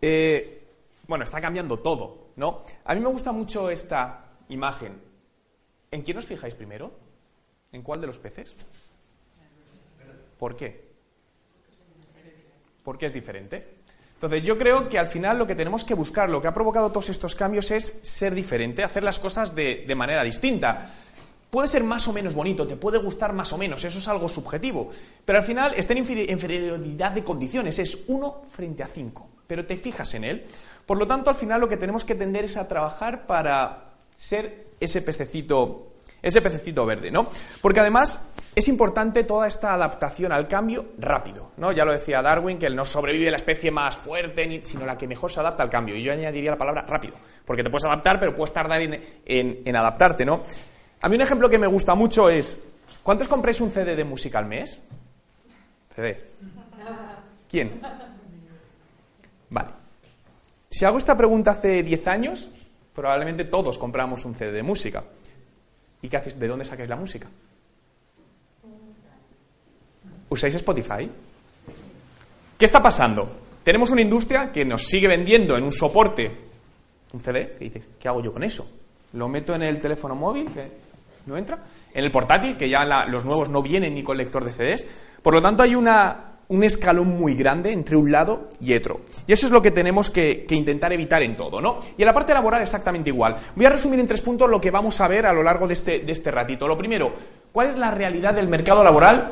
Eh, bueno, está cambiando todo, ¿no? A mí me gusta mucho esta imagen. ¿En quién os fijáis primero? ¿En cuál de los peces? ¿Por qué? ¿Por qué es diferente? Entonces, yo creo que al final lo que tenemos que buscar, lo que ha provocado todos estos cambios es ser diferente, hacer las cosas de, de manera distinta. Puede ser más o menos bonito, te puede gustar más o menos, eso es algo subjetivo. Pero al final está en inferioridad de condiciones, es uno frente a cinco pero te fijas en él. Por lo tanto, al final lo que tenemos que tender es a trabajar para ser ese pececito, ese pececito verde, ¿no? Porque además es importante toda esta adaptación al cambio rápido, ¿no? Ya lo decía Darwin, que él no sobrevive la especie más fuerte, sino la que mejor se adapta al cambio. Y yo añadiría la palabra rápido, porque te puedes adaptar, pero puedes tardar en, adaptarte, ¿no? A mí un ejemplo que me gusta mucho es, ¿cuántos compráis un CD de música al mes? CD. ¿Quién? Vale. Si hago esta pregunta hace 10 años, probablemente todos compramos un CD de música. ¿Y qué haces? ¿De dónde sacáis la música? ¿Usáis Spotify? ¿Qué está pasando? Tenemos una industria que nos sigue vendiendo en un soporte un CD, y dices, ¿qué hago yo con eso? ¿Lo meto en el teléfono móvil, que no entra? ¿En el portátil, que ya los nuevos no vienen ni con lector de CDs? Por lo tanto, hay una un escalón muy grande entre un lado y otro. Y eso es lo que tenemos que, intentar evitar en todo, ¿no? Y en la parte laboral exactamente igual. Voy a resumir en tres puntos lo que vamos a ver a lo largo de este, de este ratito. Lo primero, ¿cuál es la realidad del mercado laboral?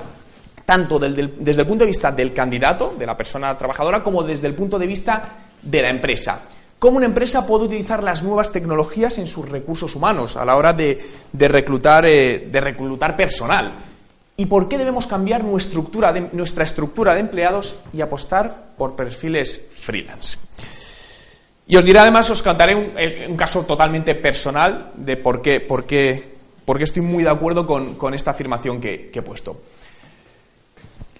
Tanto desde el punto de vista del candidato, de la persona trabajadora, como desde el punto de vista de la empresa. ¿Cómo una empresa puede utilizar las nuevas tecnologías en sus recursos humanos a la hora de, reclutar, eh, de reclutar personal? ¿Y por qué debemos cambiar nuestra estructura, de, empleados y apostar por perfiles freelance? Y os diré además, os contaré un, caso totalmente personal de por qué, por qué, estoy muy de acuerdo con, esta afirmación que, que he puesto.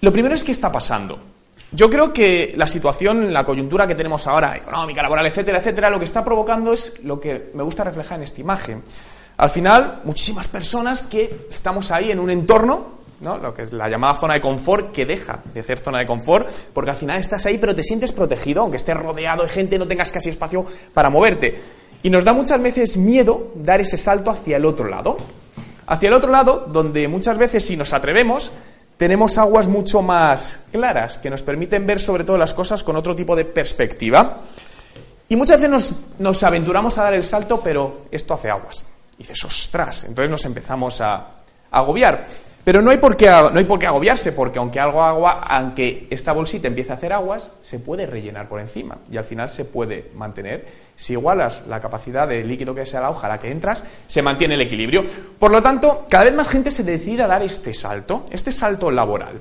Lo primero es qué está pasando. Yo creo que la situación, la coyuntura que tenemos ahora, económica, laboral, etcétera, etcétera, lo que está provocando es lo que me gusta reflejar en esta imagen. Al final, muchísimas personas que estamos ahí en un entorno ¿no? Lo que es la llamada zona de confort, que deja de ser zona de confort, porque al final estás ahí, pero te sientes protegido, aunque estés rodeado de gente, no tengas casi espacio para moverte. Y nos da muchas veces miedo dar ese salto hacia el otro lado. Hacia el otro lado, donde muchas veces, si nos atrevemos, tenemos aguas mucho más claras, que nos permiten ver sobre todo las cosas con otro tipo de perspectiva. Y muchas veces nos, nos aventuramos a dar el salto, pero esto hace aguas. Y dices, ostras, entonces nos empezamos a, a agobiar. Pero no hay, por qué, no hay por qué agobiarse, porque aunque algo agua, aunque esta bolsita empiece a hacer aguas, se puede rellenar por encima y al final se puede mantener. Si igualas la capacidad de líquido que sea la hoja a la que entras, se mantiene el equilibrio. Por lo tanto, cada vez más gente se decide a dar este salto, este salto laboral.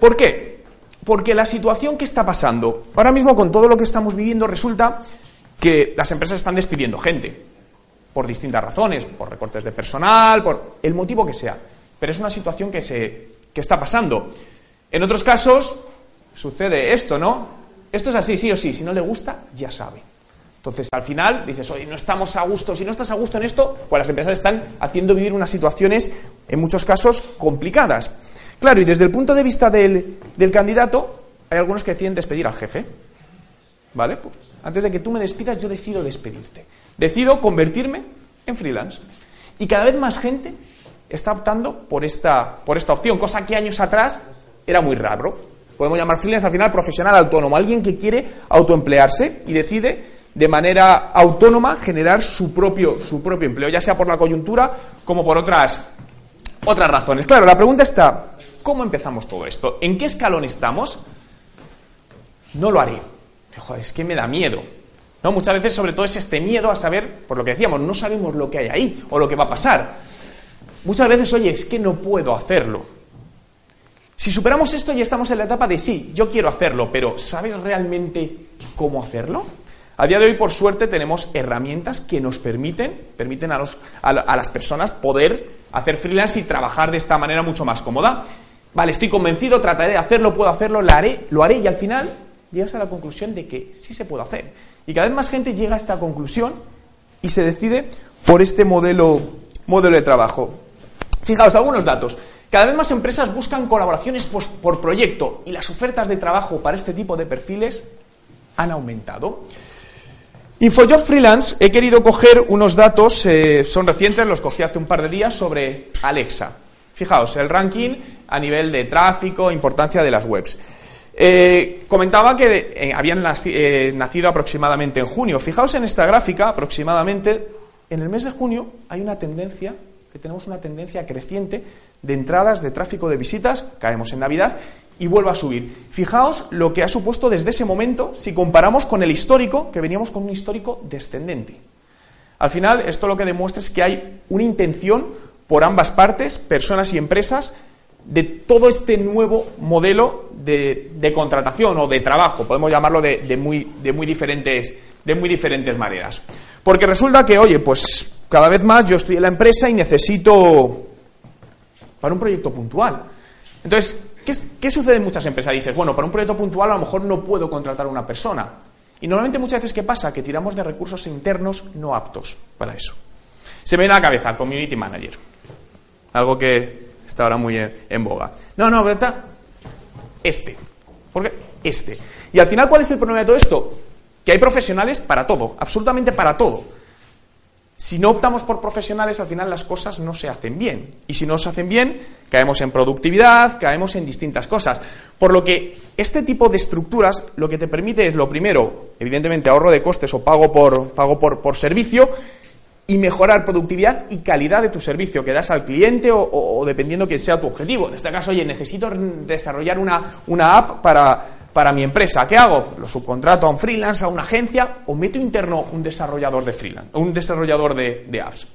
¿Por qué? Porque la situación que está pasando, ahora mismo con todo lo que estamos viviendo, resulta que las empresas están despidiendo gente, por distintas razones, por recortes de personal, por el motivo que sea pero es una situación que, se, que está pasando. En otros casos sucede esto, ¿no? Esto es así, sí o sí, si no le gusta, ya sabe. Entonces, al final, dices, oye, no estamos a gusto. Si no estás a gusto en esto, pues las empresas están haciendo vivir unas situaciones, en muchos casos, complicadas. Claro, y desde el punto de vista del, del candidato, hay algunos que deciden despedir al jefe. ¿Vale? Pues, antes de que tú me despidas, yo decido despedirte. Decido convertirme en freelance. Y cada vez más gente está optando por esta, por esta opción, cosa que años atrás era muy raro. Podemos llamar freelance al final profesional autónomo, alguien que quiere autoemplearse y decide de manera autónoma generar su propio, su propio empleo, ya sea por la coyuntura como por otras, otras razones. Claro, la pregunta está, ¿cómo empezamos todo esto? ¿En qué escalón estamos? No lo haré. es que me da miedo. ¿No? Muchas veces, sobre todo, es este miedo a saber, por lo que decíamos, no sabemos lo que hay ahí o lo que va a pasar. Muchas veces, oye, es que no puedo hacerlo. Si superamos esto ya estamos en la etapa de sí, yo quiero hacerlo, pero ¿sabes realmente cómo hacerlo? A día de hoy, por suerte, tenemos herramientas que nos permiten, permiten a, los, a, las personas poder hacer freelance y trabajar de esta manera mucho más cómoda. Vale, estoy convencido, trataré de hacerlo, puedo hacerlo, lo haré, lo haré y al final llegas a la conclusión de que sí se puede hacer. Y cada vez más gente llega a esta conclusión y se decide por este modelo, modelo de trabajo. Fijaos, algunos datos. Cada vez más empresas buscan colaboraciones por proyecto y las ofertas de trabajo para este tipo de perfiles han aumentado. InfoJob Freelance he querido coger unos datos, eh, son recientes, los cogí hace un par de días, sobre Alexa. Fijaos, el ranking a nivel de tráfico, importancia de las webs. Eh, comentaba que eh, habían nacido aproximadamente en junio. Fijaos en esta gráfica, aproximadamente en el mes de junio hay una tendencia, que tenemos una tendencia creciente de entradas de tráfico de visitas, caemos en Navidad, y vuelve a subir. Fijaos lo que ha supuesto desde ese momento si comparamos con el histórico, que veníamos con un histórico descendente. Al final, esto lo que demuestra es que hay una intención por ambas partes, personas y empresas, de todo este nuevo modelo de, contratación o de trabajo, podemos llamarlo de, muy, diferentes, de muy diferentes maneras. Porque resulta que, oye, pues cada vez más yo estoy en la empresa y necesito para un proyecto puntual. Entonces, ¿qué, sucede en muchas empresas? Dices, bueno, para un proyecto puntual a lo mejor no puedo contratar a una persona. Y normalmente muchas veces, ¿qué pasa? Que tiramos de recursos internos no aptos para eso. Se me viene a la cabeza, Community Manager. Algo que está ahora muy en, boga. No, no, ¿verdad? Este. ¿Por qué? Este. Y al final, ¿cuál es el problema de todo esto? Que hay profesionales para todo, absolutamente para todo. Si no optamos por profesionales, al final las cosas no se hacen bien. Y si no se hacen bien, caemos en productividad, caemos en distintas cosas. Por lo que este tipo de estructuras lo que te permite es, lo primero, evidentemente ahorro de costes o pago por, pago por, por servicio, y mejorar productividad y calidad de tu servicio que das al cliente o, dependiendo quién sea tu objetivo. En este caso, oye, necesito desarrollar una, una app para, para mi empresa. ¿Qué hago? Lo subcontrato a un freelance, a una agencia o meto interno un desarrollador de freelance, un desarrollador de, apps.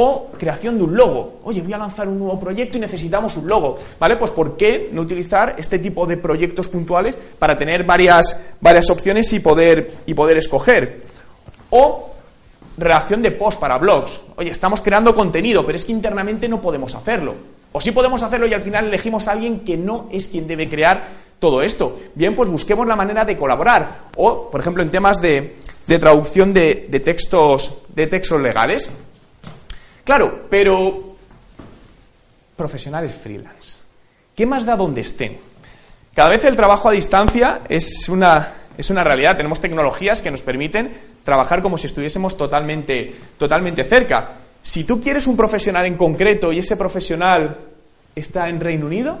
O creación de un logo. Oye, voy a lanzar un nuevo proyecto y necesitamos un logo. ¿Vale? Pues ¿por qué no utilizar este tipo de proyectos puntuales para tener varias, varias opciones y poder, y poder escoger? O redacción de post para blogs. Oye, estamos creando contenido, pero es que internamente no podemos hacerlo. O sí podemos hacerlo y al final elegimos a alguien que no es quien debe crear todo esto. Bien, pues busquemos la manera de colaborar. O, por ejemplo, en temas de, traducción de, textos, de textos legales. Claro, pero profesionales freelance. ¿Qué más da donde estén? Cada vez el trabajo a distancia es una, es una realidad. Tenemos tecnologías que nos permiten trabajar como si estuviésemos totalmente, totalmente cerca. Si tú quieres un profesional en concreto y ese profesional está en Reino Unido,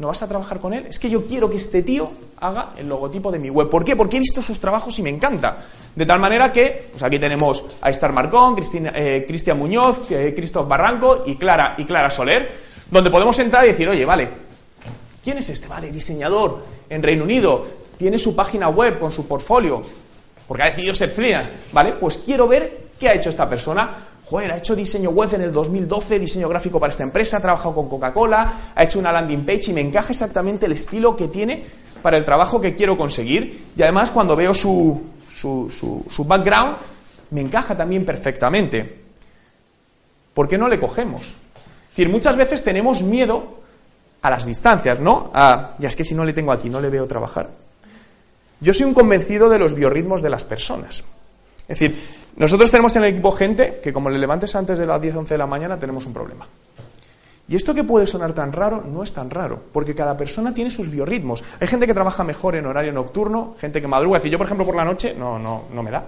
¿no vas a trabajar con él? Es que yo quiero que este tío haga el logotipo de mi web. ¿Por qué? Porque he visto sus trabajos y me encanta. De tal manera que, pues aquí tenemos a Estar Marcón, eh, Cristian Muñoz, eh, Christoph Barranco y Clara, y Clara Soler, donde podemos entrar y decir, oye, vale, ¿quién es este? Vale, diseñador en Reino Unido, tiene su página web con su portfolio, porque ha decidido ser freelance, ¿vale? Pues quiero ver qué ha hecho esta persona. Joder, ha hecho diseño web en el 2012, diseño gráfico para esta empresa, ha trabajado con Coca-Cola, ha hecho una landing page y me encaja exactamente el estilo que tiene para el trabajo que quiero conseguir. Y además, cuando veo su, su, su, background, me encaja también perfectamente. ¿Por qué no le cogemos? Es decir, muchas veces tenemos miedo a las distancias, ¿no? A, ya es que si no le tengo aquí, no le veo trabajar. Yo soy un convencido de los biorritmos de las personas. Es decir, nosotros tenemos en el equipo gente que como le levantes antes de las 10, 11 de la mañana tenemos un problema. Y esto que puede sonar tan raro no es tan raro, porque cada persona tiene sus biorritmos. Hay gente que trabaja mejor en horario nocturno, gente que madruga. Es decir, yo, por ejemplo, por la noche no, no, no me da.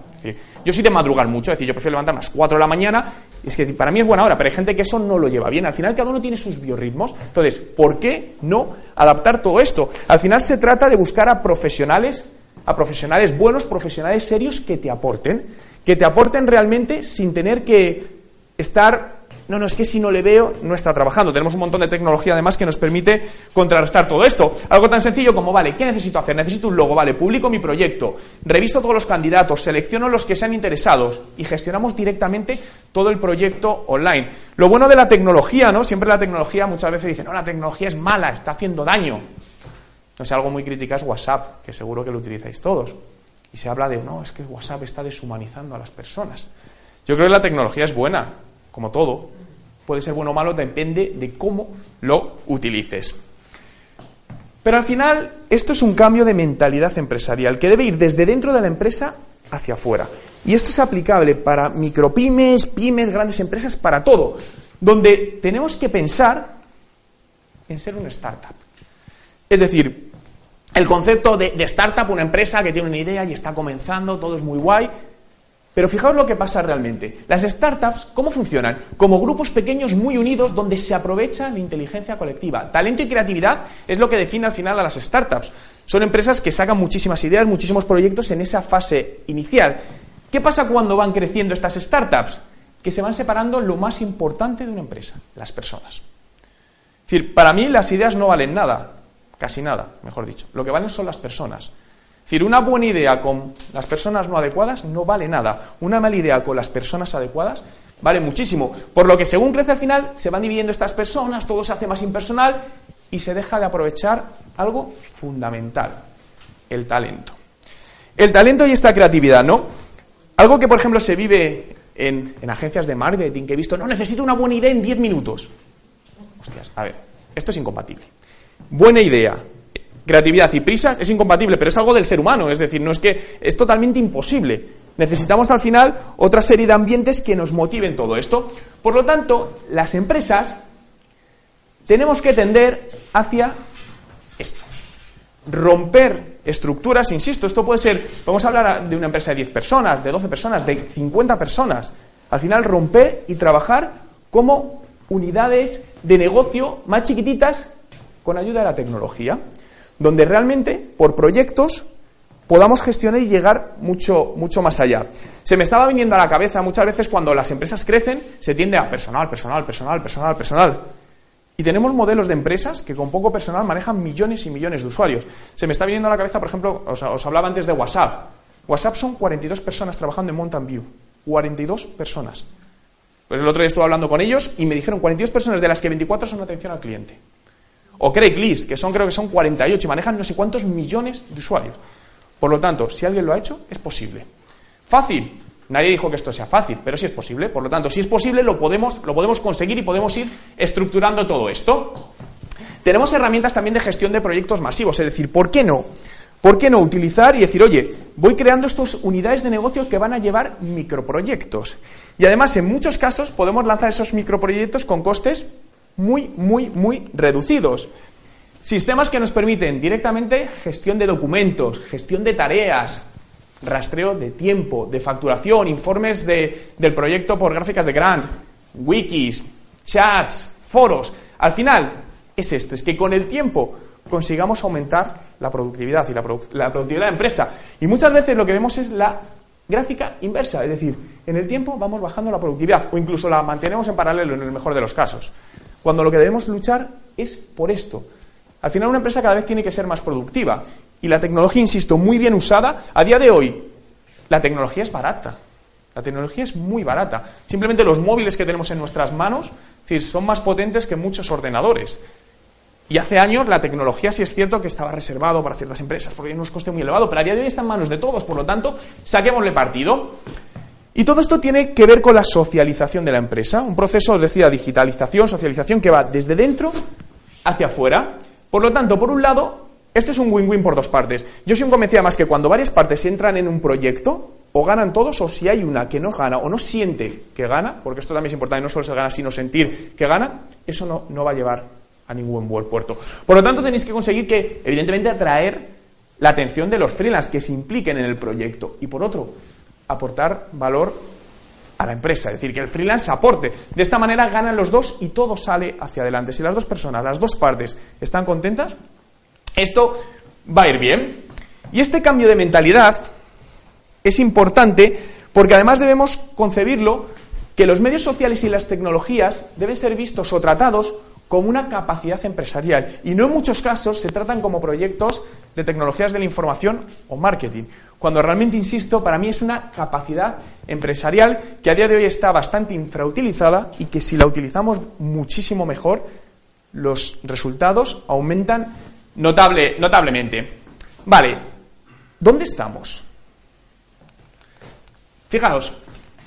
yo soy de madrugar mucho, es decir, yo prefiero levantarme a las 4 de la mañana. Es que para mí es buena hora, pero hay gente que eso no lo lleva bien. Al final, cada uno tiene sus biorritmos. Entonces, ¿por qué no adaptar todo esto? Al final se trata de buscar a profesionales a profesionales buenos, profesionales serios que te aporten, que te aporten realmente sin tener que estar No, no, es que si no le veo, no está trabajando. Tenemos un montón de tecnología además que nos permite contrarrestar todo esto. Algo tan sencillo como, vale, ¿qué necesito hacer? Necesito un logo, vale, publico mi proyecto, revisto todos los candidatos, selecciono los que sean interesados y gestionamos directamente todo el proyecto online. Lo bueno de la tecnología, ¿no? Siempre la tecnología muchas veces dice, no, la tecnología es mala, está haciendo daño. No sé, algo muy crítica es WhatsApp, que seguro que lo utilizáis todos. Y se habla de, no, es que WhatsApp está deshumanizando a las personas. Yo creo que la tecnología es buena, como todo. Puede ser bueno o malo, depende de cómo lo utilices. Pero al final, esto es un cambio de mentalidad empresarial que debe ir desde dentro de la empresa hacia afuera. Y esto es aplicable para micropymes, pymes, grandes empresas, para todo. Donde tenemos que pensar en ser una startup. Es decir, el concepto de, startup, una empresa que tiene una idea y está comenzando, todo es muy guay, pero fijaos lo que pasa realmente. Las startups, ¿cómo funcionan? Como grupos pequeños muy unidos donde se aprovecha la inteligencia colectiva. Talento y creatividad es lo que define al final a las startups. Son empresas que sacan muchísimas ideas, muchísimos proyectos en esa fase inicial. ¿Qué pasa cuando van creciendo estas startups? Que se van separando lo más importante de una empresa, las personas. Es decir, para mí las ideas no valen nada, casi nada, mejor dicho. Lo que valen son las personas. Es decir, una buena idea con las personas no adecuadas no vale nada. Una mala idea con las personas adecuadas vale muchísimo. Por lo que según crece al final, se van dividiendo estas personas, todo se hace más impersonal y se deja de aprovechar algo fundamental, el talento. El talento y esta creatividad, ¿no? Algo que, por ejemplo, se vive en, en agencias de marketing, que he visto, no, necesito una buena idea en 10 minutos. Hostias, a ver, esto es incompatible. Buena idea, creatividad y prisa es incompatible, pero es algo del ser humano, es decir, no es que es totalmente imposible. Necesitamos al final otra serie de ambientes que nos motiven todo esto. Por lo tanto, las empresas tenemos que tender hacia esto. Romper estructuras, insisto, esto puede ser, vamos a hablar de una empresa de 10 personas, de 12 personas, de 50 personas. Al final, romper y trabajar como unidades de negocio más chiquititas con ayuda de la tecnología donde realmente por proyectos podamos gestionar y llegar mucho, mucho más allá. Se me estaba viniendo a la cabeza muchas veces cuando las empresas crecen, se tiende a personal, personal, personal, personal, personal. Y tenemos modelos de empresas que con poco personal manejan millones y millones de usuarios. Se me está viniendo a la cabeza, por ejemplo, os, os hablaba antes de WhatsApp. WhatsApp son 42 personas trabajando en Mountain View. 42 personas. Pues el otro día estuve hablando con ellos y me dijeron 42 personas de las que 24 son atención al cliente. O Craigslist, que son creo que son 48 y manejan no sé cuántos millones de usuarios. Por lo tanto, si alguien lo ha hecho, es posible. ¿Fácil? Nadie dijo que esto sea fácil, pero sí es posible. Por lo tanto, si es posible, lo podemos, lo podemos conseguir y podemos ir estructurando todo esto. Tenemos herramientas también de gestión de proyectos masivos, es decir, ¿por qué no? ¿Por qué no utilizar y decir, oye, voy creando estas unidades de negocio que van a llevar microproyectos? Y además, en muchos casos, podemos lanzar esos microproyectos con costes muy, muy, muy reducidos. Sistemas que nos permiten directamente gestión de documentos, gestión de tareas, rastreo de tiempo, de facturación, informes del proyecto por gráficas de Grant, wikis, chats, foros. Al final es esto, es que con el tiempo consigamos aumentar la productividad y la, la productividad de la empresa. Y muchas veces lo que vemos es la gráfica inversa, es decir, en el tiempo vamos bajando la productividad o incluso la mantenemos en paralelo en el mejor de los casos. Cuando lo que debemos luchar es por esto. Al final una empresa cada vez tiene que ser más productiva. Y la tecnología, insisto, muy bien usada, a día de hoy, la tecnología es barata. La tecnología es muy barata. Simplemente los móviles que tenemos en nuestras manos son más potentes que muchos ordenadores. Y hace años la tecnología sí es cierto que estaba reservado para ciertas empresas porque hay unos costes muy elevados, pero a día de hoy está en manos de todos, por lo tanto, saquémosle partido. Y todo esto tiene que ver con la socialización de la empresa, un proceso, os decía, digitalización, socialización que va desde dentro hacia afuera. Por lo tanto, por un lado, esto es un win-win por dos partes. Yo soy un convencido más que cuando varias partes entran en un proyecto, o ganan todos, o si hay una que no gana o no siente que gana, porque esto también es importante, no solo se gana, sino sentir que gana, eso no, no va a llevar a ningún buen puerto. Por lo tanto, tenéis que conseguir que, evidentemente, atraer la atención de los freelance que se impliquen en el proyecto. Y por otro, aportar valor a la empresa, es decir, que el freelance aporte. De esta manera ganan los dos y todo sale hacia adelante. Si las dos personas, las dos partes están contentas, esto va a ir bien. Y este cambio de mentalidad es importante porque además debemos concebirlo que los medios sociales y las tecnologías deben ser vistos o tratados como una capacidad empresarial y no en muchos casos se tratan como proyectos de tecnologías de la información o marketing, cuando realmente, insisto, para mí es una capacidad empresarial que a día de hoy está bastante infrautilizada y que si la utilizamos muchísimo mejor, los resultados aumentan notable, notablemente. Vale, ¿dónde estamos? Fijaos,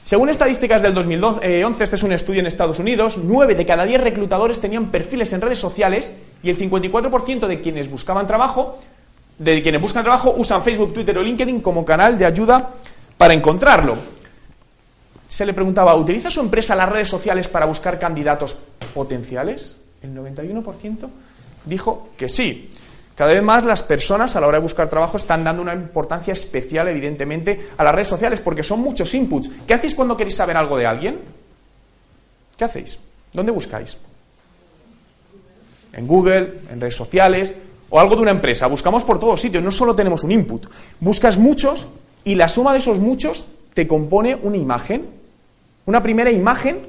según estadísticas del 2011, este es un estudio en Estados Unidos, 9 de cada 10 reclutadores tenían perfiles en redes sociales y el 54% de quienes buscaban trabajo, de quienes buscan trabajo, usan Facebook, Twitter o LinkedIn como canal de ayuda para encontrarlo. Se le preguntaba, ¿utiliza su empresa las redes sociales para buscar candidatos potenciales? El 91% dijo que sí. Cada vez más las personas a la hora de buscar trabajo están dando una importancia especial, evidentemente, a las redes sociales porque son muchos inputs. ¿Qué hacéis cuando queréis saber algo de alguien? ¿Qué hacéis? ¿Dónde buscáis? En Google, en redes sociales o algo de una empresa. Buscamos por todos sitios, no solo tenemos un input. Buscas muchos y la suma de esos muchos te compone una imagen, una primera imagen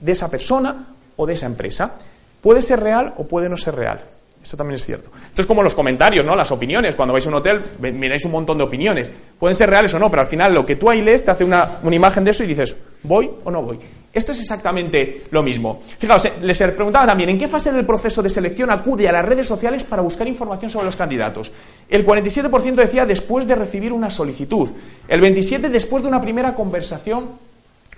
de esa persona o de esa empresa. Puede ser real o puede no ser real. Eso también es cierto. Esto es como los comentarios, ¿no? Las opiniones. Cuando vais a un hotel, miráis un montón de opiniones. Pueden ser reales o no, pero al final lo que tú ahí lees te hace una, imagen de eso y dices, ¿voy o no voy? Esto es exactamente lo mismo. Fijaos, eh, les preguntaba también, ¿en qué fase del proceso de selección acude a las redes sociales para buscar información sobre los candidatos? El 47% decía después de recibir una solicitud. El 27% después de una primera conversación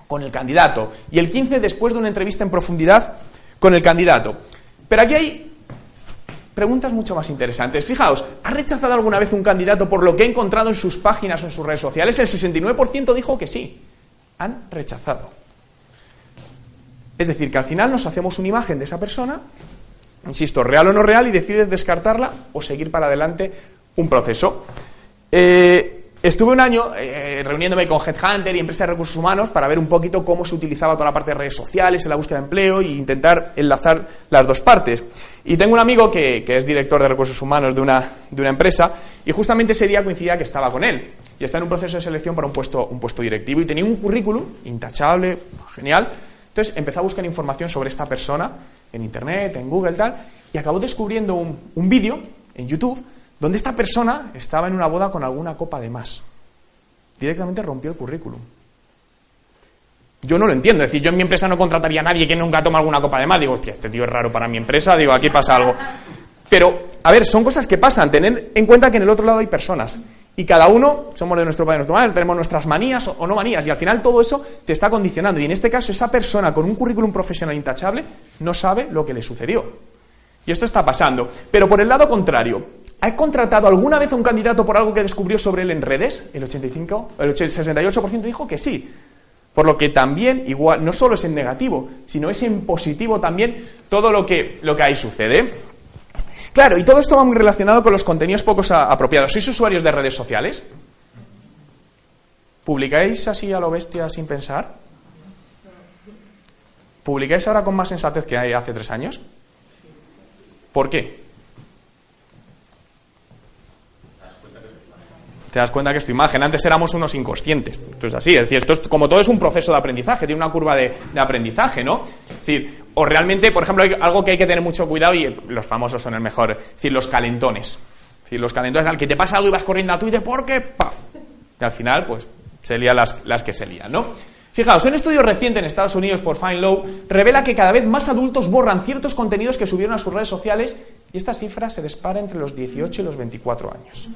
con el candidato. Y el 15% después de una entrevista en profundidad con el candidato. Pero aquí hay preguntas mucho más interesantes. Fijaos, ¿ha rechazado alguna vez un candidato por lo que ha encontrado en sus páginas o en sus redes sociales? El 69% dijo que sí. Han rechazado. Es decir, que al final nos hacemos una imagen de esa persona, insisto, real o no real, y decides descartarla o seguir para adelante un proceso. Eh, Estuve un año eh, reuniéndome con Headhunter y empresas de recursos humanos para ver un poquito cómo se utilizaba toda la parte de redes sociales en la búsqueda de empleo e intentar enlazar las dos partes. Y tengo un amigo que, es director de recursos humanos de una, de una, empresa y justamente ese día coincidía que estaba con él y está en un proceso de selección para un puesto, un puesto directivo y tenía un currículum intachable, genial. Entonces empezó a buscar información sobre esta persona en Internet, en Google, tal, y acabó descubriendo un, un vídeo en YouTube donde esta persona estaba en una boda con alguna copa de más. Directamente rompió el currículum. Yo no lo entiendo, es decir, yo en mi empresa no contrataría a nadie que nunca toma alguna copa de más. Digo, hostia, este tío es raro para mi empresa, digo, aquí pasa algo. Pero, a ver, son cosas que pasan. Tened en cuenta que en el otro lado hay personas. Y cada uno, somos de nuestro padre, nuestro madre, tenemos nuestras manías o, no manías. Y al final todo eso te está condicionando. Y en este caso, esa persona con un currículum profesional intachable no sabe lo que le sucedió. Y esto está pasando. Pero por el lado contrario, ¿Ha contratado alguna vez a un candidato por algo que descubrió sobre él en redes? El 85, el 68% dijo que sí. Por lo que también, igual, no solo es en negativo, sino es en positivo también todo lo que, lo que ahí sucede. Claro, y todo esto va muy relacionado con los contenidos poco apropiados. ¿Sois usuarios de redes sociales? ¿Publicáis así a lo bestia sin pensar? ¿Publicáis ahora con más sensatez que hace tres años? ¿Por qué? Te das cuenta que es tu imagen. Antes éramos unos inconscientes. Entonces, así, es decir, esto es, como todo es un proceso de aprendizaje, tiene una curva de, aprendizaje, ¿no? Es decir, o realmente, por ejemplo, hay algo que hay que tener mucho cuidado y los famosos son el mejor, es decir, los calentones. Es decir, los calentones al que te pasa algo y vas corriendo a Twitter porque, ¡paf! Y al final, pues, se lían las, las que se lían, ¿no? Fijaos, un estudio reciente en Estados Unidos por Fine Law revela que cada vez más adultos borran ciertos contenidos que subieron a sus redes sociales y esta cifra se dispara entre los 18 y los 24 años.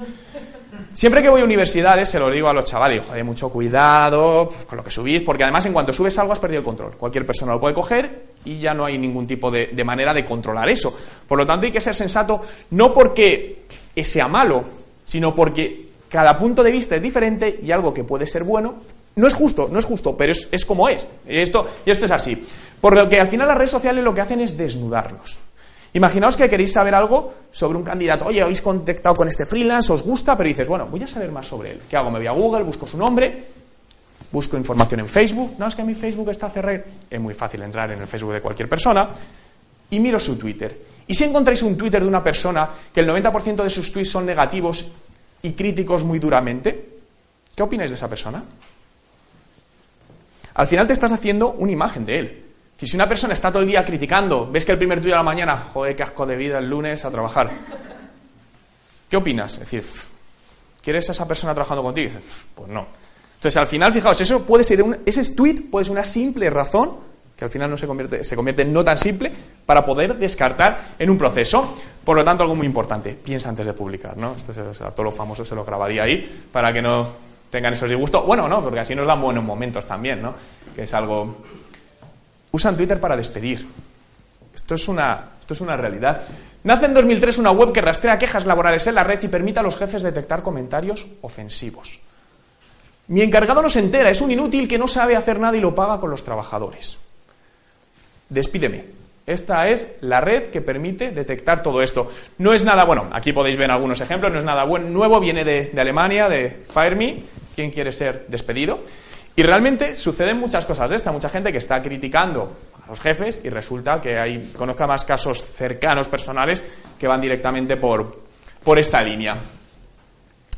Siempre que voy a universidades se lo digo a los chavales, joder, mucho cuidado con lo que subís, porque además en cuanto subes algo has perdido el control. Cualquier persona lo puede coger y ya no hay ningún tipo de, de manera de controlar eso. Por lo tanto hay que ser sensato no porque sea malo, sino porque cada punto de vista es diferente y algo que puede ser bueno no es justo, no es justo, pero es, como es. Esto, y esto es así. Por lo que al final las redes sociales lo que hacen es desnudarlos. Imaginaos que queréis saber algo sobre un candidato. Oye, habéis contactado con este freelance, os gusta, pero dices, bueno, voy a saber más sobre él. ¿Qué hago? Me voy a Google, busco su nombre, busco información en Facebook. No, es que mi Facebook está cerrado. Es muy fácil entrar en el Facebook de cualquier persona. Y miro su Twitter. Y si encontráis un Twitter de una persona que el 90% de sus tweets son negativos y críticos muy duramente, ¿qué opináis de esa persona? al final te estás haciendo una imagen de él. Si una persona está todo el día criticando, ves que el primer tuyo de la mañana, joder, qué asco de vida el lunes a trabajar. ¿Qué opinas? Es decir, ¿quieres a esa persona trabajando contigo? pues no. Entonces, al final, fijaos, eso puede ser un, ese tweet puede ser una simple razón que al final no se convierte, se convierte en no tan simple para poder descartar en un proceso. Por lo tanto, algo muy importante, piensa antes de publicar, ¿no? Todos los famosos se lo grabaría ahí para que no tengan esos disgustos. Bueno, no, porque así nos dan buenos momentos también, ¿no? Que es algo... Usan Twitter para despedir. Esto es una, esto es una realidad. Nace en 2003 una web que rastrea quejas laborales en la red y permite a los jefes detectar comentarios ofensivos. Mi encargado no se entera, es un inútil que no sabe hacer nada y lo paga con los trabajadores. Despídeme. Esta es la red que permite detectar todo esto. No es nada bueno, aquí podéis ver algunos ejemplos, no es nada bueno, nuevo, viene de, Alemania, de FireMe, ¿quién quiere ser despedido? Y realmente suceden muchas cosas de esta, mucha gente que está criticando a los jefes y resulta que hay, conozca más casos cercanos, personales, que van directamente por, por esta línea.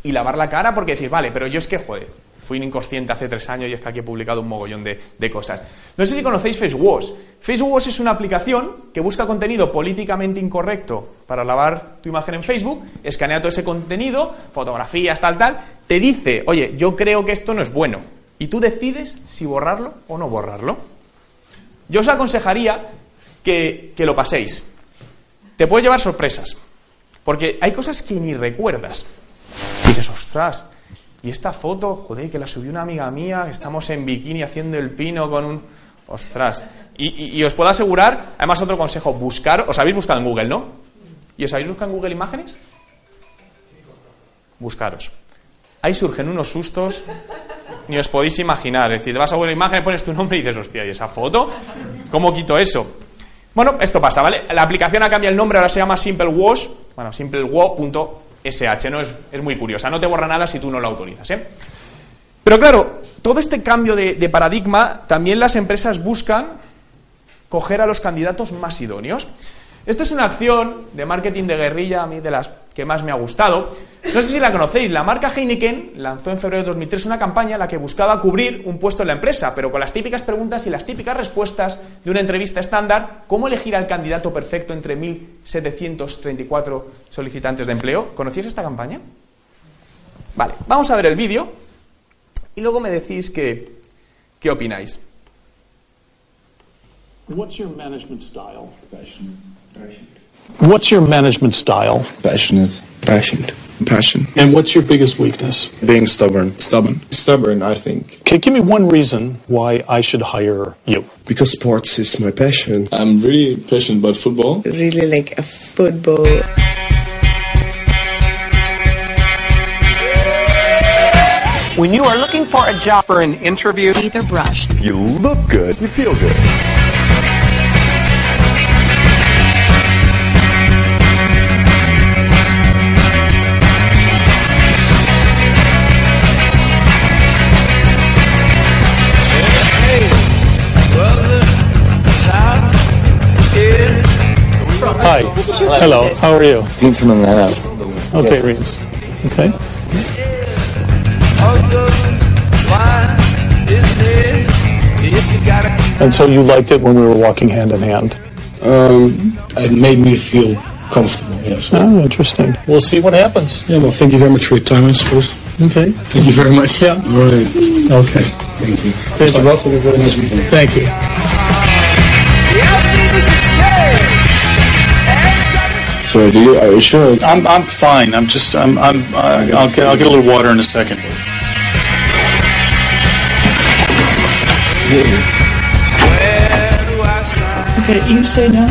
Y lavar la cara porque decir, vale, pero yo es que, joder, fui un inconsciente hace tres años y es que aquí he publicado un mogollón de, cosas. No sé si conocéis FaceWash. FaceWash es una aplicación que busca contenido políticamente incorrecto para lavar tu imagen en Facebook, escanea todo ese contenido, fotografías, tal, tal, te dice, oye, yo creo que esto no es bueno. Y tú decides si borrarlo o no borrarlo. Yo os aconsejaría que, que lo paséis. Te puedes llevar sorpresas. Porque hay cosas que ni recuerdas. Y dices, ostras, y esta foto, joder, que la subió una amiga mía, estamos en bikini haciendo el pino con un... Ostras. Y, os puedo asegurar, además otro consejo, buscar, os habéis buscado en Google, ¿no? ¿Y os habéis buscado en Google imágenes? Buscaros. Ahí surgen unos sustos, ni os podéis imaginar. Es decir, vas a Google Imágenes, pones tu nombre y dices, hostia, ¿y esa foto? ¿Cómo quito eso? Bueno, esto pasa, ¿vale? La aplicación ha cambiado el nombre, ahora se llama Simple Wash, bueno, simplewash.com SH, ¿no? Es, muy curiosa, no te borra nada si tú no lo autorizas, ¿eh? Pero claro, todo este cambio de paradigma, también las empresas buscan coger a los candidatos más idóneos. Esta es una acción de marketing de guerrilla, a mí de las que más me ha gustado. No sé si la conocéis, la marca Heineken lanzó en febrero de 2003 una campaña en la que buscaba cubrir un puesto en la empresa, pero con las típicas preguntas y las típicas respuestas de una entrevista estándar, ¿cómo elegir al candidato perfecto entre 1.734 solicitantes de empleo? ¿Conocíais esta campaña? Vale, vamos a ver el vídeo y luego me decís qué, qué opináis. What's your management style? Passionate. Passionate. Passion. And what's your biggest weakness? Being stubborn. Stubborn. Stubborn, I think. Okay, give me one reason why I should hire you. Because sports is my passion. I'm really passionate about football. Really like a football. When you are looking for a job for an interview, either brushed. You look good. You feel good. Hi. Hello. How are you? International. Okay, Reens. Okay. And so you liked it when we were walking hand in hand? Um, it made me feel comfortable, yes. Oh, interesting. We'll see what happens. Yeah, well, thank you very much for your time, I suppose. Okay. Thank you very much. Yeah. All right. Okay. Thank you. Mr. Russell, very weekend. Thank you. So, do you, are you sure? I'm, I'm fine. I'm just, I'm, I'm, uh, I'll get, I'll get a little water in a second. Okay, you say no.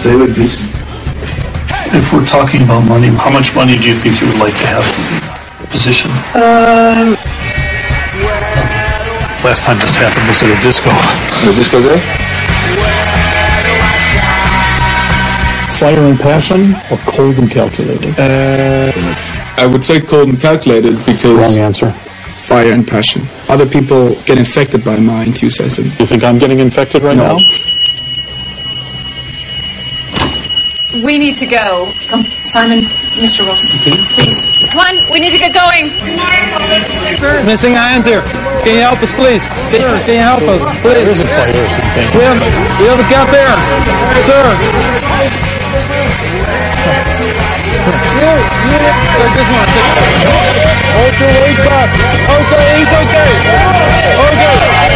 Stay with me. If we're talking about money, how much money do you think you would like to have for the position? Uh, Last time this happened was at a disco. The disco there? Fire and passion or cold and calculated? Uh, I would say cold and calculated because Wrong answer. fire and passion. Other people get infected by my enthusiasm. You think I'm getting infected right No. now? We need to go. Come, Simon, Mr. Ross, please. Come on, we need to get going. Missing hands here. Can you help us, please? Can, can you help us, please? There is a fire or something. We have, we have a gap there, sir. I just want to take Ultra, wake up. Okay, he's okay. Okay.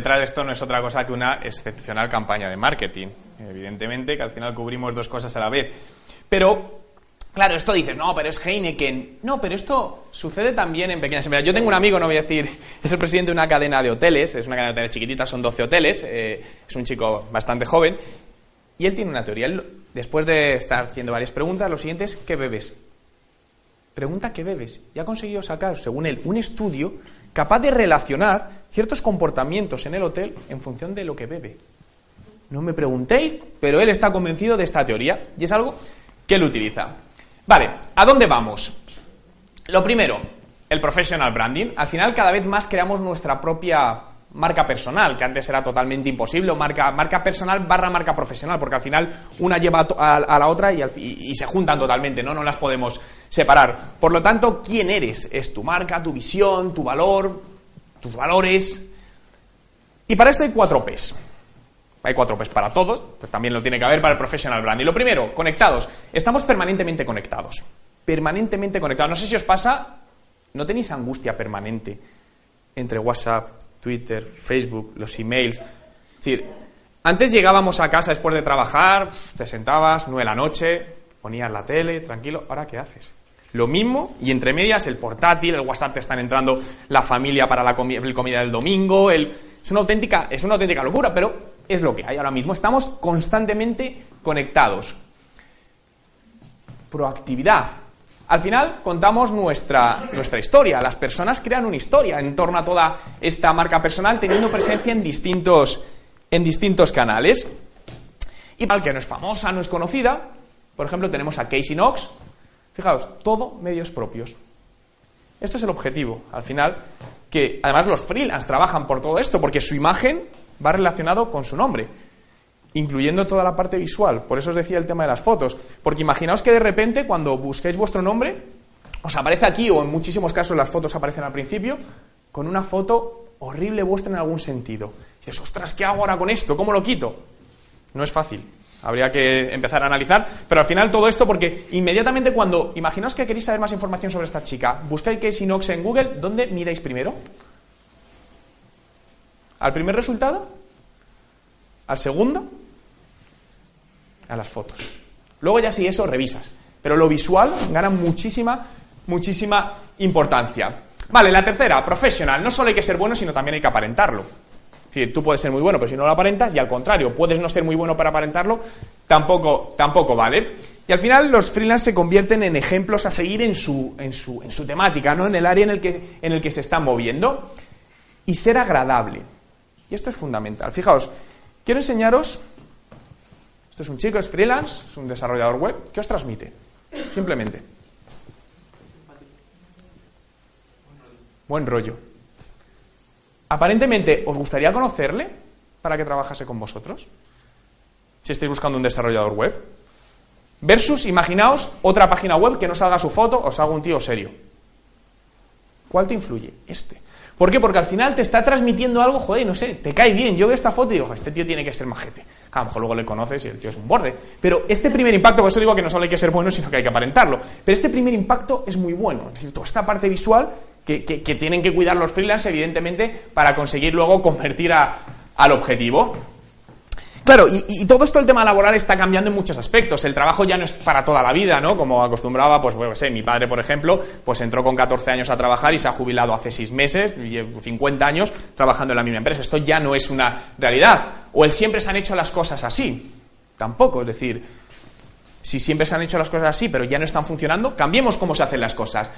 Detrás de esto no es otra cosa que una excepcional campaña de marketing. Evidentemente que al final cubrimos dos cosas a la vez. Pero, claro, esto dices, no, pero es Heineken. No, pero esto sucede también en pequeñas empresas. Yo tengo un amigo, no voy a decir, es el presidente de una cadena de hoteles, es una cadena de hoteles chiquitita, son 12 hoteles, eh, es un chico bastante joven, y él tiene una teoría. Él, después de estar haciendo varias preguntas, lo siguiente es, ¿qué bebes? Pregunta qué bebes. Y ha conseguido sacar, según él, un estudio capaz de relacionar ciertos comportamientos en el hotel en función de lo que bebe. No me preguntéis, pero él está convencido de esta teoría y es algo que él utiliza. Vale, ¿a dónde vamos? Lo primero, el professional branding. Al final cada vez más creamos nuestra propia marca personal, que antes era totalmente imposible, o marca, marca personal barra marca profesional, porque al final una lleva a, la otra y, al y- y se juntan totalmente, ¿no? No las podemos separar. Por lo tanto, ¿quién eres? Es tu marca, tu visión, tu valor, tus valores. Y para esto hay cuatro P's. Hay cuatro P's para todos, pues también lo tiene que haber para el professional branding. Lo primero, conectados. Estamos permanentemente conectados. Permanentemente conectados. No sé si os pasa, ¿no tenéis angustia permanente entre WhatsApp, Twitter, Facebook, los emails? Es decir, antes llegábamos a casa después de trabajar, te sentabas, nueve de la noche, ponías la tele, tranquilo, ¿ahora qué haces? Lo mismo, y entre medias el portátil, el WhatsApp te están entrando la familia para la comida del domingo, el... es, una auténtica, es una auténtica locura, pero es lo que hay ahora mismo. Estamos constantemente conectados. Proactividad. Al final contamos nuestra, nuestra historia. Las personas crean una historia en torno a toda esta marca personal teniendo presencia en distintos, en distintos canales. Y para el que no es famosa, no es conocida, por ejemplo, tenemos a Casey Knox. Fijaos, todo medios propios. Esto es el objetivo, al final, que además los freelance trabajan por todo esto, porque su imagen va relacionado con su nombre, incluyendo toda la parte visual. Por eso os decía el tema de las fotos, porque imaginaos que de repente cuando busquéis vuestro nombre, os aparece aquí, o en muchísimos casos las fotos aparecen al principio, con una foto horrible vuestra en algún sentido. Dices, ostras, ¿qué hago ahora con esto? ¿Cómo lo quito? No es fácil. Habría que empezar a analizar, pero al final todo esto, porque inmediatamente cuando imaginaos que queréis saber más información sobre esta chica, buscáis Casey Knox en Google, ¿dónde miráis primero? ¿Al primer resultado? ¿Al segundo? A las fotos. Luego ya si eso revisas. Pero lo visual gana muchísima, muchísima importancia. Vale, la tercera, profesional. No solo hay que ser bueno, sino también hay que aparentarlo. Es tú puedes ser muy bueno, pero si no lo aparentas, y al contrario, puedes no ser muy bueno para aparentarlo, tampoco, tampoco vale. Y al final los freelance se convierten en ejemplos a seguir en su, en su, en su temática, ¿no? en el área en el, que, en el que se están moviendo. Y ser agradable. Y esto es fundamental. Fijaos, quiero enseñaros. Es un chico, es freelance, es un desarrollador web. ¿Qué os transmite? Simplemente. Buen rollo. Aparentemente, ¿os gustaría conocerle para que trabajase con vosotros? Si estáis buscando un desarrollador web. Versus, imaginaos, otra página web que no salga su foto o salga un tío serio. ¿Cuál te influye? Este. ¿Por qué? Porque al final te está transmitiendo algo, joder, no sé, te cae bien. Yo veo esta foto y digo, este tío tiene que ser majete. A lo mejor luego le conoces y el tío es un borde. Pero este primer impacto, por eso digo que no solo hay que ser bueno, sino que hay que aparentarlo. Pero este primer impacto es muy bueno. Es decir, toda esta parte visual que, que, que tienen que cuidar los freelance, evidentemente, para conseguir luego convertir a, al objetivo. Claro, y, todo esto el tema laboral está cambiando en muchos aspectos. El trabajo ya no es para toda la vida, ¿no? Como acostumbraba, pues, bueno, sé, mi padre, por ejemplo, pues entró con 14 años a trabajar y se ha jubilado hace 6 meses, y 50 años trabajando en la misma empresa. Esto ya no es una realidad. O el siempre se han hecho las cosas así. Tampoco, es decir, si siempre se han hecho las cosas así, pero ya no están funcionando, cambiemos cómo se hacen las cosas.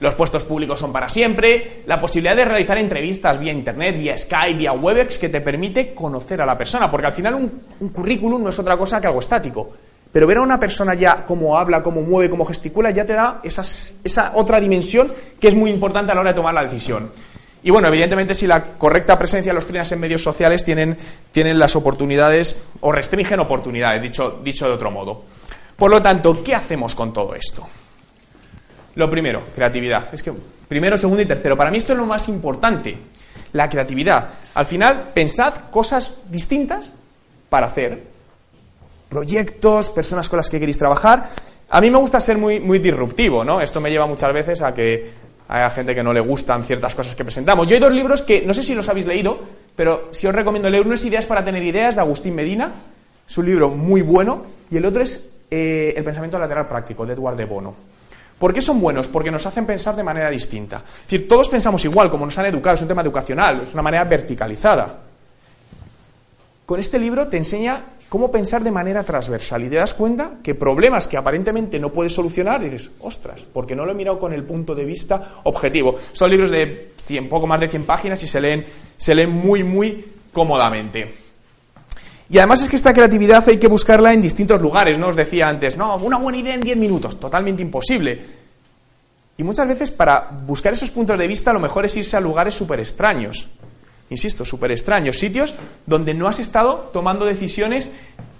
Los puestos públicos son para siempre, la posibilidad de realizar entrevistas vía internet, vía Skype, vía Webex, que te permite conocer a la persona, porque al final un, currículum no es otra cosa que algo estático. Pero ver a una persona ya cómo habla, cómo mueve, cómo gesticula, ya te da esa otra dimensión que es muy importante a la hora de tomar la decisión. Y bueno, evidentemente si la correcta presencia de los freelance en medios sociales tienen, las oportunidades o restringen oportunidades, dicho de otro modo. Por lo tanto, ¿qué hacemos con todo esto? Lo primero, creatividad. Es que primero, segundo y tercero. Para mí esto es lo más importante, la creatividad. Al final, pensad cosas distintas para hacer. Proyectos, personas con las que queréis trabajar. A mí me gusta ser muy, muy disruptivo, ¿no? Esto me lleva muchas veces a que haya gente que no le gustan ciertas cosas que presentamos. Yo hay dos libros que no sé si los habéis leído, pero si os recomiendo leer. Uno es Ideas para tener ideas, de Agustín Medina. Es un libro muy bueno. Y el otro es eh, El pensamiento lateral práctico, de Edward de Bono. ¿Por qué son buenos? Porque nos hacen pensar de manera distinta. Es decir, todos pensamos igual, como nos han educado, es un tema educacional, es una manera verticalizada. Con este libro te enseña cómo pensar de manera transversal y te das cuenta que problemas que aparentemente no puedes solucionar, dices, ostras, porque no lo he mirado con el punto de vista objetivo. Son libros de 100, poco más de 100 páginas y se leen, se leen muy, muy cómodamente. Y además es que esta creatividad hay que buscarla en distintos lugares, ¿no? Os decía antes, no, una buena idea en 10 minutos, totalmente imposible. Y muchas veces para buscar esos puntos de vista lo mejor es irse a lugares súper extraños. Insisto, súper extraños, sitios donde no has estado tomando decisiones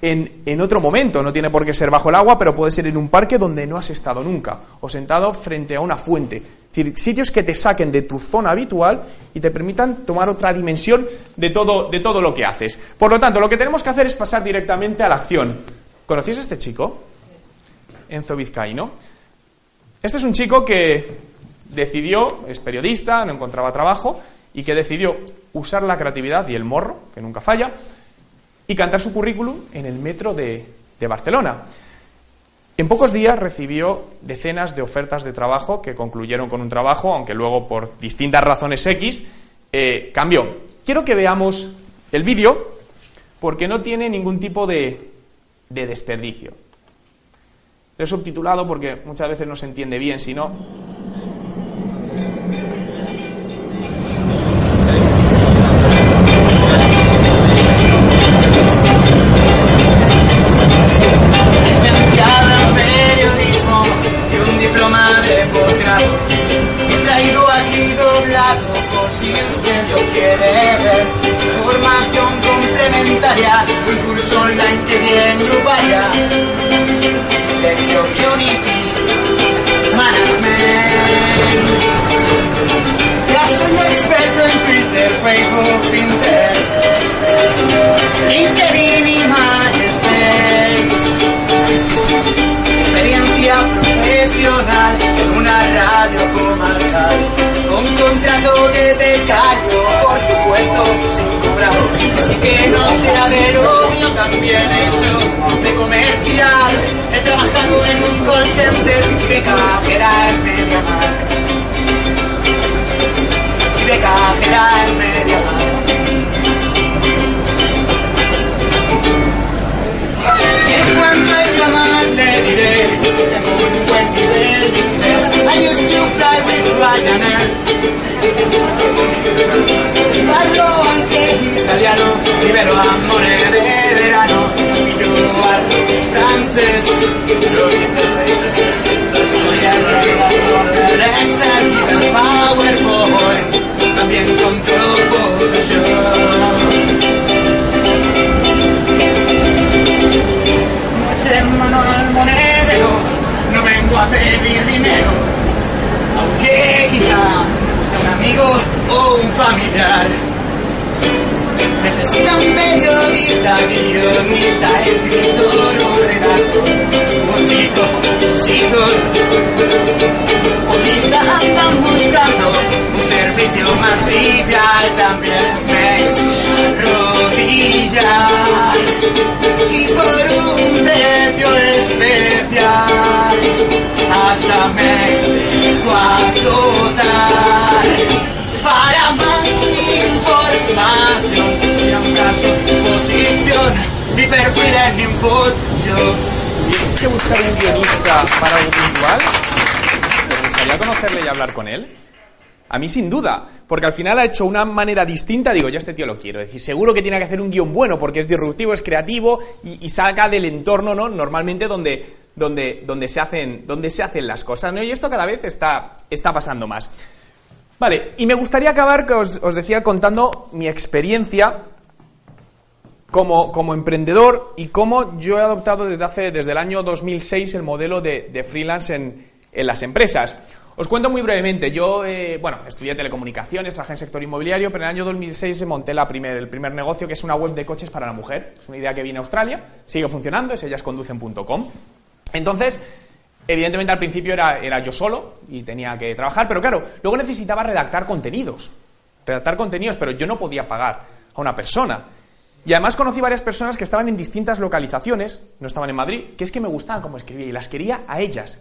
en, en, otro momento. No tiene por qué ser bajo el agua, pero puede ser en un parque donde no has estado nunca, o sentado frente a una fuente. Es decir, sitios que te saquen de tu zona habitual y te permitan tomar otra dimensión de todo, de todo lo que haces. Por lo tanto, lo que tenemos que hacer es pasar directamente a la acción. ¿Conocéis a este chico? Enzo Vizcaíno. Este es un chico que decidió, es periodista, no encontraba trabajo, y que decidió usar la creatividad y el morro, que nunca falla, y cantar su currículum en el metro de, de, Barcelona. En pocos días recibió decenas de ofertas de trabajo que concluyeron con un trabajo, aunque luego por distintas razones X eh, cambió. Quiero que veamos el vídeo porque no tiene ningún tipo de, de desperdicio. Lo he subtitulado porque muchas veces no se entiende bien, si no, he hecho de comercial he trabajado en un call center de cajera en Mediamar. De cajera en Mediamar. En cuanto a llamadas le diré Tengo un buen nivel. De inglés I used to fly with Ryanair. Anche italiano, primero amores de verano, y yo hablo francés. Soy el Excel y PowerPoint, también controlo Photoshop. Noche mano al monedero, no vengo a pedir dinero, aunque quizá sea un amigo o un familiar. Necesita un periodista, guionista, escritor o redactor, músico, compositor. Quizá andan buscando un servicio más trivial, también me sé arrodillar. Y por un precio mi perfil en input. ¿Tienes que buscar un guionista para puntual? ¿Te gustaría conocerle y hablar con él? A mí sin duda, porque al final ha hecho una manera distinta, digo, yo a este tío lo quiero, es decir, seguro que tiene que hacer un guion bueno porque es disruptivo, es creativo y, y saca del entorno, ¿no? Normalmente donde, donde, donde, se, hacen, donde se hacen las cosas, ¿no? Y esto cada vez está, está pasando más. Vale, y me gustaría acabar, que os, os decía, contando mi experiencia como, emprendedor y cómo yo he adoptado desde, hace, desde el año 2006 el modelo de, freelance en, en las empresas. Os cuento muy brevemente. Yo, eh, bueno, estudié telecomunicaciones, trabajé en sector inmobiliario, pero en el año 2006 monté la primer, el primer negocio, que es una web de coches para la mujer. Es una idea que viene a Australia, sigue funcionando, es ellasconducen.com. Entonces, evidentemente al principio era, era yo solo y tenía que trabajar, pero claro, luego necesitaba redactar contenidos. Redactar contenidos, pero yo no podía pagar a una persona. Y además conocí varias personas que estaban en distintas localizaciones, no estaban en Madrid, que es que me gustaban como escribía y las quería a ellas.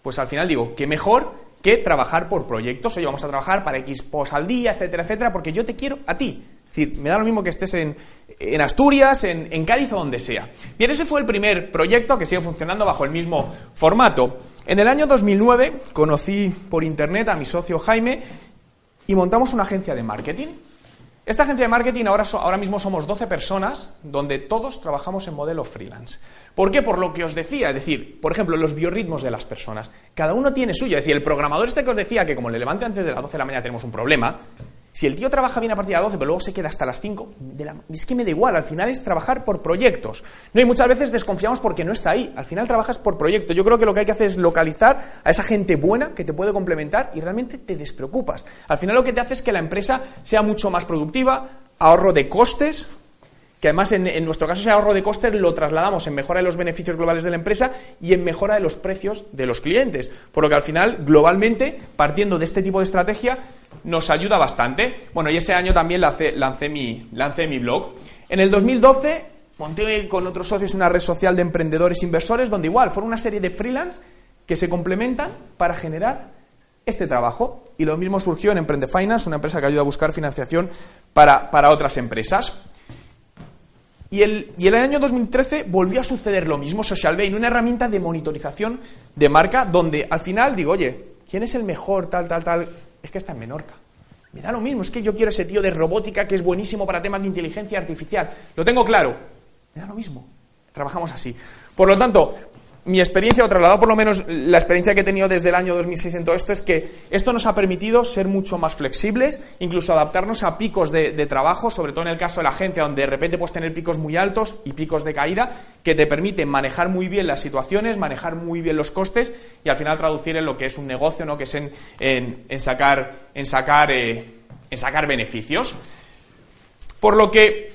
Pues al final digo, qué mejor que trabajar por proyectos. Oye, vamos a trabajar para X posts al día, etcétera, etcétera, porque yo te quiero a ti. Es decir, me da lo mismo que estés en, en Asturias, en, en, Cádiz o donde sea. Bien, ese fue el primer proyecto que sigue funcionando bajo el mismo formato. En el año 2009 conocí por internet a mi socio Jaime y montamos una agencia de marketing. Esta agencia de marketing ahora, ahora mismo somos 12 personas donde todos trabajamos en modelo freelance. ¿Por qué? Por lo que os decía, es decir, por ejemplo, los biorritmos de las personas. Cada uno tiene suyo. Es decir, el programador este que os decía que como le levante antes de las 12 de la mañana tenemos un problema, si el tío trabaja bien a partir de las 12, pero luego se queda hasta las 5, la... es que me da igual, al final es trabajar por proyectos. No, y muchas veces desconfiamos porque no está ahí. Al final trabajas por proyectos. Yo creo que lo que hay que hacer es localizar a esa gente buena que te puede complementar y realmente te despreocupas. Al final lo que te hace es que la empresa sea mucho más productiva, ahorro de costes, que además en, en, nuestro caso ese ahorro de costes lo trasladamos en mejora de los beneficios globales de la empresa y en mejora de los precios de los clientes. Por lo que al final, globalmente, partiendo de este tipo de estrategia, nos ayuda bastante. Bueno, y ese año también lancé, mi, mi blog. En el 2012 monté con otros socios una red social de emprendedores inversores donde igual fueron una serie de freelance que se complementan para generar este trabajo. Y lo mismo surgió en Emprende Finance, una empresa que ayuda a buscar financiación para, otras empresas. Y, el, y el año 2013 volvió a suceder lo mismo, Social una herramienta de monitorización de marca donde al final digo, oye, ¿quién es el mejor, tal, tal, tal? Es que está en Menorca. Me da lo mismo, es que yo quiero ese tío de robótica que es buenísimo para temas de inteligencia artificial. Lo tengo claro. Me da lo mismo. Trabajamos así. Por lo tanto, mi experiencia, o trasladado por lo menos la experiencia que he tenido desde el año 2006 en todo esto, es que esto nos ha permitido ser mucho más flexibles, incluso adaptarnos a picos de, trabajo, sobre todo en el caso de la agencia, donde de repente puedes tener picos muy altos y picos de caída, que te permiten manejar muy bien las situaciones, manejar muy bien los costes y al final traducir en lo que es un negocio, ¿no? que es en sacar, en, sacar, eh, en sacar beneficios. Por lo que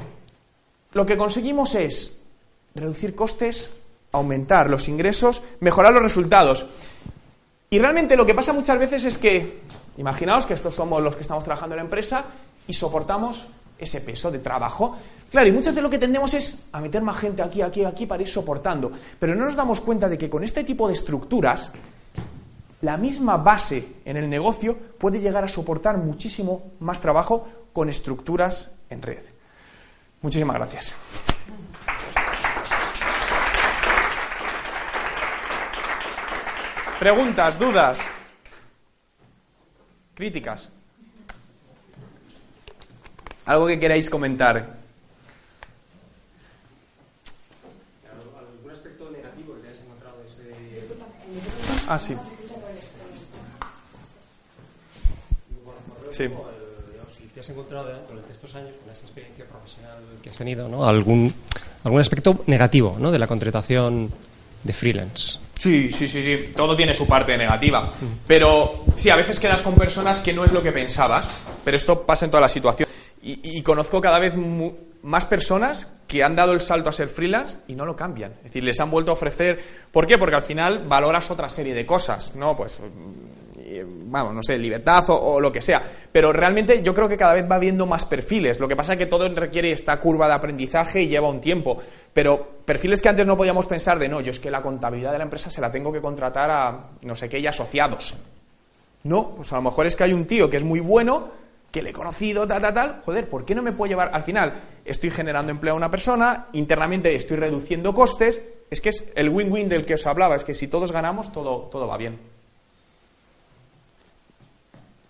lo que conseguimos es reducir costes, aumentar los ingresos, mejorar los resultados. Y realmente lo que pasa muchas veces es que, imaginaos que estos somos los que estamos trabajando en la empresa y soportamos ese peso de trabajo. Claro, y muchas veces lo que tendemos es a meter más gente aquí, aquí, aquí para ir soportando. Pero no nos damos cuenta de que con este tipo de estructuras, la misma base en el negocio puede llegar a soportar muchísimo más trabajo con estructuras en red. Muchísimas gracias. Preguntas, dudas, críticas. ¿Algo que queráis comentar? ¿Algún aspecto negativo que hayas encontrado ese...? Ah, sí. Sí. Si te has encontrado durante estos años con esa experiencia profesional que has tenido, ¿no? ¿Algún, algún aspecto negativo ¿no? de la contratación de freelance? Sí, sí, sí, sí. Todo tiene su parte negativa. Pero sí, a veces quedas con personas que no es lo que pensabas. Pero esto pasa en toda la situación. Y, y conozco cada vez más personas que han dado el salto a ser freelance y no lo cambian. Es decir, les han vuelto a ofrecer. ¿Por qué? Porque al final valoras otra serie de cosas, ¿no? Pues eh, vamos, no sé, libertad o, lo que sea. Pero realmente yo creo que cada vez va habiendo más perfiles. Lo que pasa es que todo requiere esta curva de aprendizaje y lleva un tiempo. Pero perfiles que antes no podíamos pensar de, no, yo es que la contabilidad de la empresa se la tengo que contratar a no sé qué y asociados. No, pues a lo mejor es que hay un tío que es muy bueno, que le he conocido, tal, tal, tal. Joder, ¿por qué no me puedo llevar? Al final, estoy generando empleo a una persona, internamente estoy reduciendo costes. Es que es el win-win del que os hablaba, es que si todos ganamos, todo, todo va bien.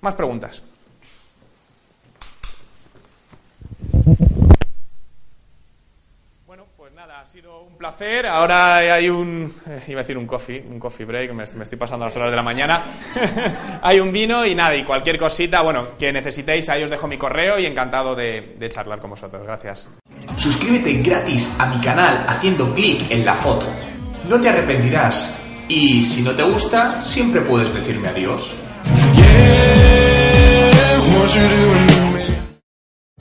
Más preguntas. Bueno, pues nada, ha sido un placer. Ahora hay un, eh, iba a decir un coffee, un coffee break, me, me estoy pasando las horas de la mañana. hay un vino y nada, y cualquier cosita, bueno, que necesitéis, ahí os dejo mi correo y encantado de, de charlar con vosotros. Gracias. Suscríbete gratis a mi canal haciendo clic en la foto. No te arrepentirás. Y si no te gusta, siempre puedes decirme adiós. what you doin'?